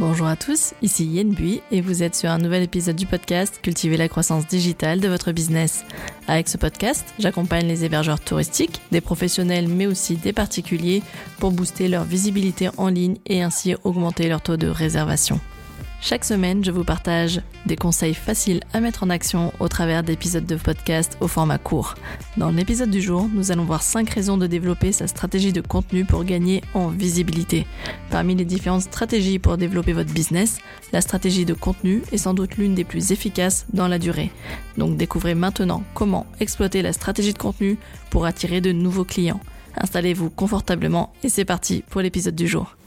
Bonjour à tous, ici Yen Bui et vous êtes sur un nouvel épisode du podcast Cultiver la croissance digitale de votre business. Avec ce podcast, j'accompagne les hébergeurs touristiques, des professionnels mais aussi des particuliers pour booster leur visibilité en ligne et ainsi augmenter leur taux de réservation. Chaque semaine, je vous partage des conseils faciles à mettre en action au travers d'épisodes de podcast au format court. Dans l'épisode du jour, nous allons voir 5 raisons de développer sa stratégie de contenu pour gagner en visibilité. Parmi les différentes stratégies pour développer votre business, la stratégie de contenu est sans doute l'une des plus efficaces dans la durée. Donc découvrez maintenant comment exploiter la stratégie de contenu pour attirer de nouveaux clients. Installez-vous confortablement et c'est parti pour l'épisode du jour.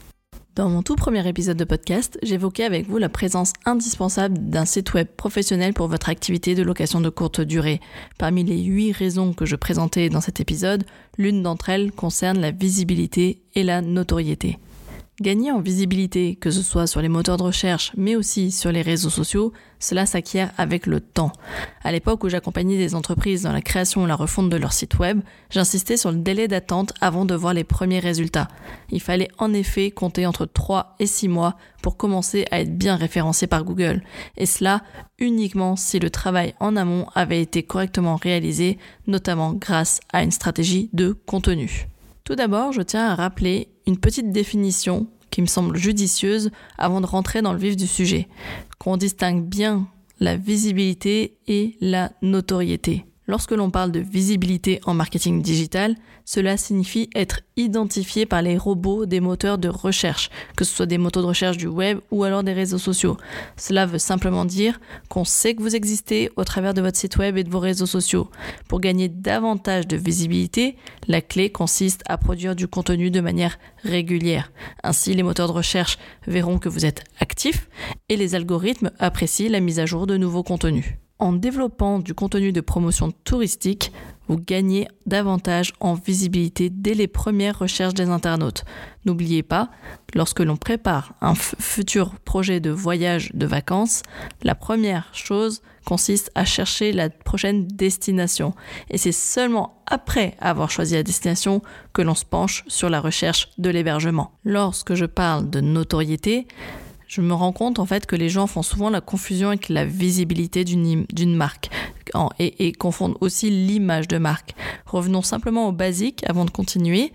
Dans mon tout premier épisode de podcast, j'évoquais avec vous la présence indispensable d'un site web professionnel pour votre activité de location de courte durée. Parmi les huit raisons que je présentais dans cet épisode, l'une d'entre elles concerne la visibilité et la notoriété. Gagner en visibilité, que ce soit sur les moteurs de recherche, mais aussi sur les réseaux sociaux, cela s'acquiert avec le temps. À l'époque où j'accompagnais des entreprises dans la création ou la refonte de leur site web, j'insistais sur le délai d'attente avant de voir les premiers résultats. Il fallait en effet compter entre 3 et 6 mois pour commencer à être bien référencé par Google. Et cela uniquement si le travail en amont avait été correctement réalisé, notamment grâce à une stratégie de contenu. Tout d'abord, je tiens à rappeler une petite définition qui me semble judicieuse avant de rentrer dans le vif du sujet, qu'on distingue bien la visibilité et la notoriété. Lorsque l'on parle de visibilité en marketing digital, cela signifie être identifié par les robots des moteurs de recherche, que ce soit des moteurs de recherche du web ou alors des réseaux sociaux. Cela veut simplement dire qu'on sait que vous existez au travers de votre site web et de vos réseaux sociaux. Pour gagner davantage de visibilité, la clé consiste à produire du contenu de manière régulière. Ainsi, les moteurs de recherche verront que vous êtes actif et les algorithmes apprécient la mise à jour de nouveaux contenus en développant du contenu de promotion touristique, vous gagnez davantage en visibilité dès les premières recherches des internautes. N'oubliez pas, lorsque l'on prépare un futur projet de voyage de vacances, la première chose consiste à chercher la prochaine destination. Et c'est seulement après avoir choisi la destination que l'on se penche sur la recherche de l'hébergement. Lorsque je parle de notoriété, je me rends compte en fait que les gens font souvent la confusion avec la visibilité d'une marque et, et confondent aussi l'image de marque. Revenons simplement au basique avant de continuer.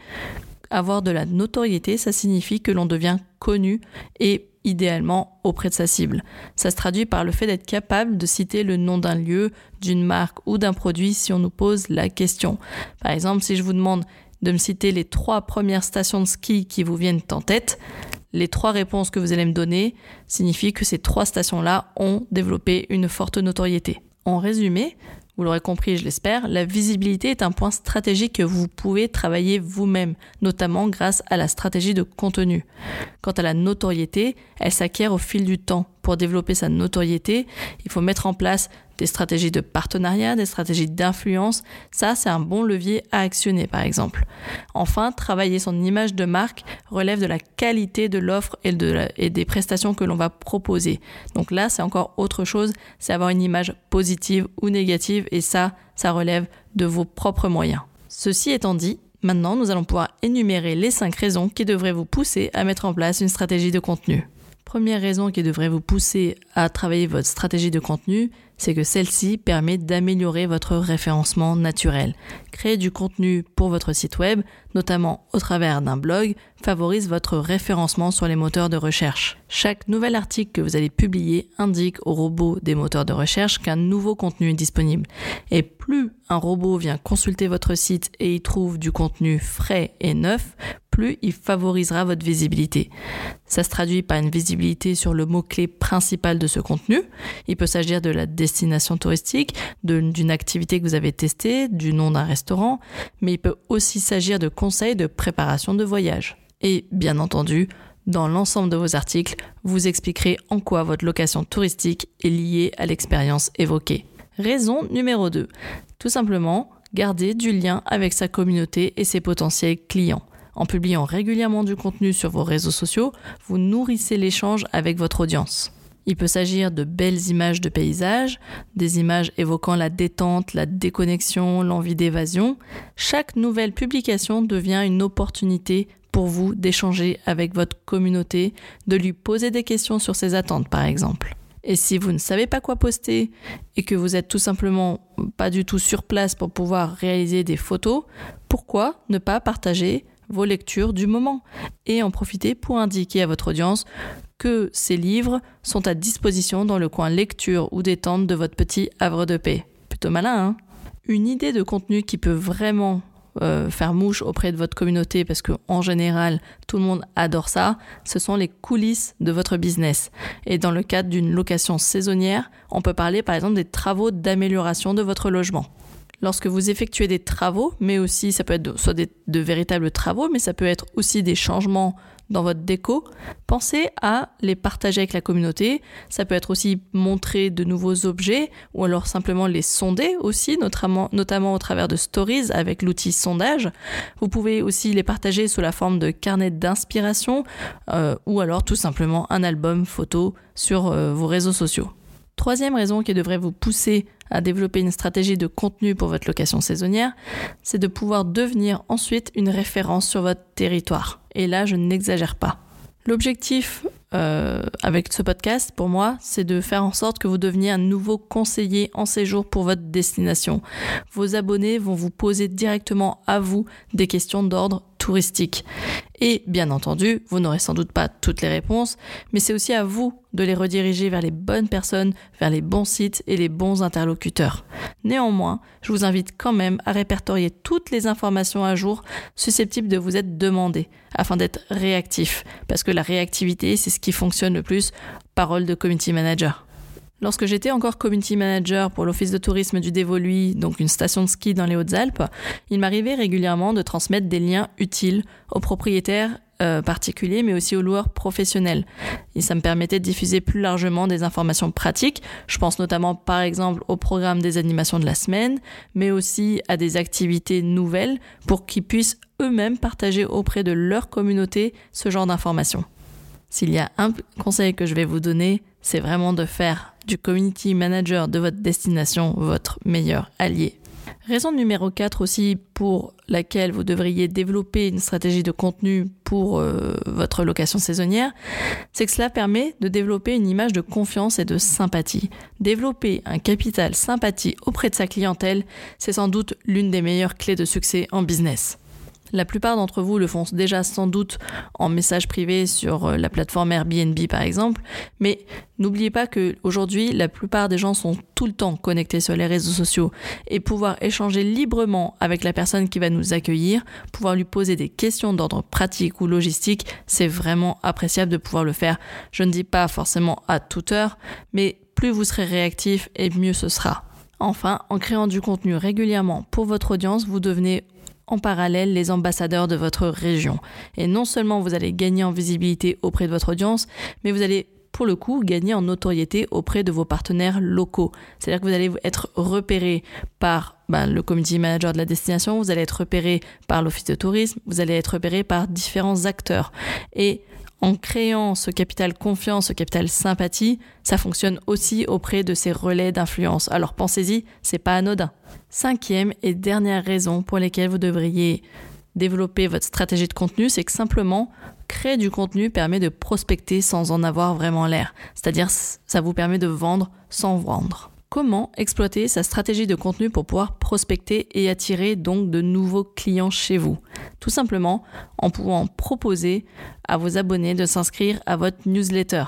Avoir de la notoriété, ça signifie que l'on devient connu et idéalement auprès de sa cible. Ça se traduit par le fait d'être capable de citer le nom d'un lieu, d'une marque ou d'un produit si on nous pose la question. Par exemple, si je vous demande de me citer les trois premières stations de ski qui vous viennent en tête, les trois réponses que vous allez me donner signifient que ces trois stations-là ont développé une forte notoriété. En résumé, vous l'aurez compris, je l'espère, la visibilité est un point stratégique que vous pouvez travailler vous-même, notamment grâce à la stratégie de contenu. Quant à la notoriété, elle s'acquiert au fil du temps. Pour développer sa notoriété, il faut mettre en place des stratégies de partenariat, des stratégies d'influence. Ça, c'est un bon levier à actionner, par exemple. Enfin, travailler son image de marque relève de la qualité de l'offre et, des prestations que l'on va proposer. Donc là, c'est encore autre chose, c'est avoir une image positive ou négative, et ça, ça relève de vos propres moyens. Ceci étant dit, maintenant, nous allons pouvoir énumérer les 5 raisons qui devraient vous pousser à mettre en place une stratégie de contenu. Première raison qui devrait vous pousser à travailler votre stratégie de contenu, c'est que celle-ci permet d'améliorer votre référencement naturel. Créer du contenu pour votre site web, notamment au travers d'un blog, favorise votre référencement sur les moteurs de recherche. Chaque nouvel article que vous allez publier indique au robot des moteurs de recherche qu'un nouveau contenu est disponible. Et plus un robot vient consulter votre site et y trouve du contenu frais et neuf, plus il favorisera votre visibilité. Ça se traduit par une visibilité sur le mot-clé principal de ce contenu. Il peut s'agir de la destination touristique, d'une activité que vous avez testée, du nom d'un restaurant, mais il peut aussi s'agir de conseils de préparation de voyage. Et bien entendu, dans l'ensemble de vos articles, vous expliquerez en quoi votre location touristique est liée à l'expérience évoquée. Raison numéro 2. Tout simplement, garder du lien avec sa communauté et ses potentiels clients. En publiant régulièrement du contenu sur vos réseaux sociaux, vous nourrissez l'échange avec votre audience. Il peut s'agir de belles images de paysages, des images évoquant la détente, la déconnexion, l'envie d'évasion. Chaque nouvelle publication devient une opportunité pour vous d'échanger avec votre communauté, de lui poser des questions sur ses attentes par exemple. Et si vous ne savez pas quoi poster et que vous êtes tout simplement pas du tout sur place pour pouvoir réaliser des photos, pourquoi ne pas partager vos lectures du moment et en profiter pour indiquer à votre audience que ces livres sont à disposition dans le coin lecture ou détente de votre petit havre de paix. Plutôt malin, hein? Une idée de contenu qui peut vraiment euh, faire mouche auprès de votre communauté parce que en général tout le monde adore ça, ce sont les coulisses de votre business. Et dans le cadre d'une location saisonnière, on peut parler par exemple des travaux d'amélioration de votre logement lorsque vous effectuez des travaux, mais aussi ça peut être soit de véritables travaux, mais ça peut être aussi des changements dans votre déco, pensez à les partager avec la communauté. Ça peut être aussi montrer de nouveaux objets ou alors simplement les sonder aussi, notamment, au travers de stories avec l'outil sondage. Vous pouvez aussi les partager sous la forme de carnet d'inspiration euh, ou alors tout simplement un album photo sur euh, vos réseaux sociaux. Troisième raison qui devrait vous pousser à développer une stratégie de contenu pour votre location saisonnière, c'est de pouvoir devenir ensuite une référence sur votre territoire. Et là, je n'exagère pas. L'objectif euh, avec ce podcast, pour moi, c'est de faire en sorte que vous deveniez un nouveau conseiller en séjour pour votre destination. Vos abonnés vont vous poser directement à vous des questions d'ordre touristique. Et bien entendu, vous n'aurez sans doute pas toutes les réponses, mais c'est aussi à vous de les rediriger vers les bonnes personnes, vers les bons sites et les bons interlocuteurs. Néanmoins, je vous invite quand même à répertorier toutes les informations à jour susceptibles de vous être demandées, afin d'être réactif, parce que la réactivité, c'est ce qui fonctionne le plus, parole de community manager. Lorsque j'étais encore community manager pour l'office de tourisme du Dévoluy, donc une station de ski dans les Hautes-Alpes, il m'arrivait régulièrement de transmettre des liens utiles aux propriétaires euh, particuliers, mais aussi aux loueurs professionnels. Et ça me permettait de diffuser plus largement des informations pratiques. Je pense notamment par exemple au programme des animations de la semaine, mais aussi à des activités nouvelles pour qu'ils puissent eux-mêmes partager auprès de leur communauté ce genre d'informations. S'il y a un conseil que je vais vous donner, c'est vraiment de faire du community manager de votre destination votre meilleur allié. Raison numéro 4 aussi pour laquelle vous devriez développer une stratégie de contenu pour euh, votre location saisonnière, c'est que cela permet de développer une image de confiance et de sympathie. Développer un capital sympathie auprès de sa clientèle, c'est sans doute l'une des meilleures clés de succès en business. La plupart d'entre vous le font déjà sans doute en message privé sur euh, la plateforme Airbnb par exemple, mais n'oubliez pas que aujourd'hui la plupart des gens sont tout le temps connectés sur les réseaux sociaux et pouvoir échanger librement avec la personne qui va nous accueillir, pouvoir lui poser des questions d'ordre pratique ou logistique, c'est vraiment appréciable de pouvoir le faire. Je ne dis pas forcément à toute heure, mais plus vous serez réactif et mieux ce sera. Enfin, en créant du contenu régulièrement pour votre audience, vous devenez en parallèle les ambassadeurs de votre région. Et non seulement vous allez gagner en visibilité auprès de votre audience, mais vous allez pour le coup gagner en notoriété auprès de vos partenaires locaux. C'est-à-dire que vous allez être repéré par ben, le community manager de la destination, vous allez être repéré par l'office de tourisme, vous allez être repéré par différents acteurs. Et en créant ce capital confiance, ce capital sympathie, ça fonctionne aussi auprès de ces relais d'influence. Alors pensez-y, c'est pas anodin. Cinquième et dernière raison pour laquelle vous devriez développer votre stratégie de contenu, c'est que simplement créer du contenu permet de prospecter sans en avoir vraiment l'air. C'est-à-dire ça vous permet de vendre sans vendre. Comment exploiter sa stratégie de contenu pour pouvoir prospecter et attirer donc de nouveaux clients chez vous? Tout simplement en pouvant proposer à vos abonnés de s'inscrire à votre newsletter.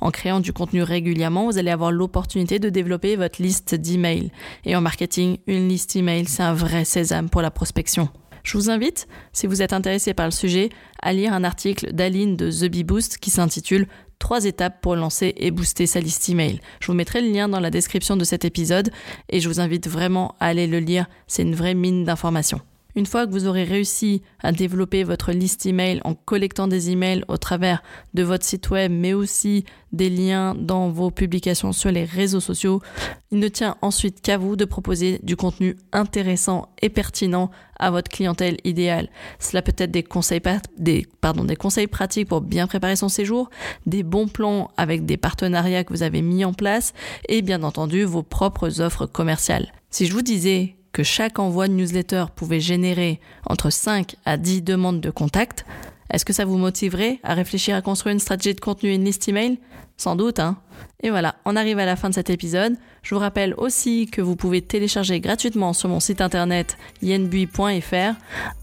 En créant du contenu régulièrement, vous allez avoir l'opportunité de développer votre liste d'emails. Et en marketing, une liste email, c'est un vrai sésame pour la prospection. Je vous invite, si vous êtes intéressé par le sujet, à lire un article d'Aline de The Bee Boost qui s'intitule trois étapes pour lancer et booster sa liste email. Je vous mettrai le lien dans la description de cet épisode et je vous invite vraiment à aller le lire, c'est une vraie mine d'informations. Une fois que vous aurez réussi à développer votre liste email en collectant des emails au travers de votre site web, mais aussi des liens dans vos publications sur les réseaux sociaux, il ne tient ensuite qu'à vous de proposer du contenu intéressant et pertinent à votre clientèle idéale. Cela peut être des conseils, conseils pratiques pour bien préparer son séjour, des bons plans avec des partenariats que vous avez mis en place et bien entendu vos propres offres commerciales. Si je vous disais que chaque envoi de newsletter pouvait générer entre 5 à 10 demandes de contact, Est-ce que ça vous motiverait à réfléchir à construire une stratégie de contenu et une liste email? Sans doute, hein Et voilà, on arrive à la fin de cet épisode. Je vous rappelle aussi que vous pouvez télécharger gratuitement sur mon site internet yenbui.fr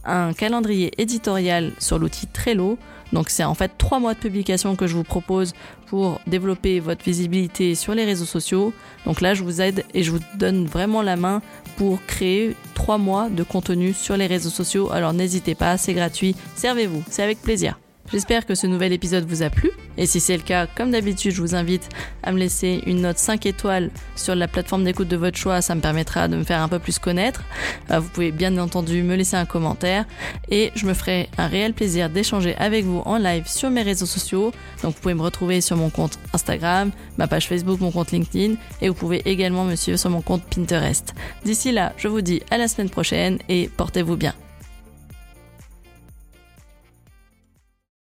un calendrier éditorial sur l'outil Trello. Donc c'est en fait trois mois de publication que je vous propose pour développer votre visibilité sur les réseaux sociaux. Donc là, je vous aide et je vous donne vraiment la main pour créer trois mois de contenu sur les réseaux sociaux. Alors n'hésitez pas, c'est gratuit, servez-vous, c'est avec plaisir. J'espère que ce nouvel épisode vous a plu. Et si c'est le cas, comme d'habitude, je vous invite à me laisser une note 5 étoiles sur la plateforme d'écoute de votre choix. Ça me permettra de me faire un peu plus connaître. Euh, vous pouvez bien entendu me laisser un commentaire. Et je me ferai un réel plaisir d'échanger avec vous en live sur mes réseaux sociaux. Donc vous pouvez me retrouver sur mon compte Instagram, ma page Facebook, mon compte LinkedIn. Et vous pouvez également me suivre sur mon compte Pinterest. D'ici là, je vous dis à la semaine prochaine et portez-vous bien.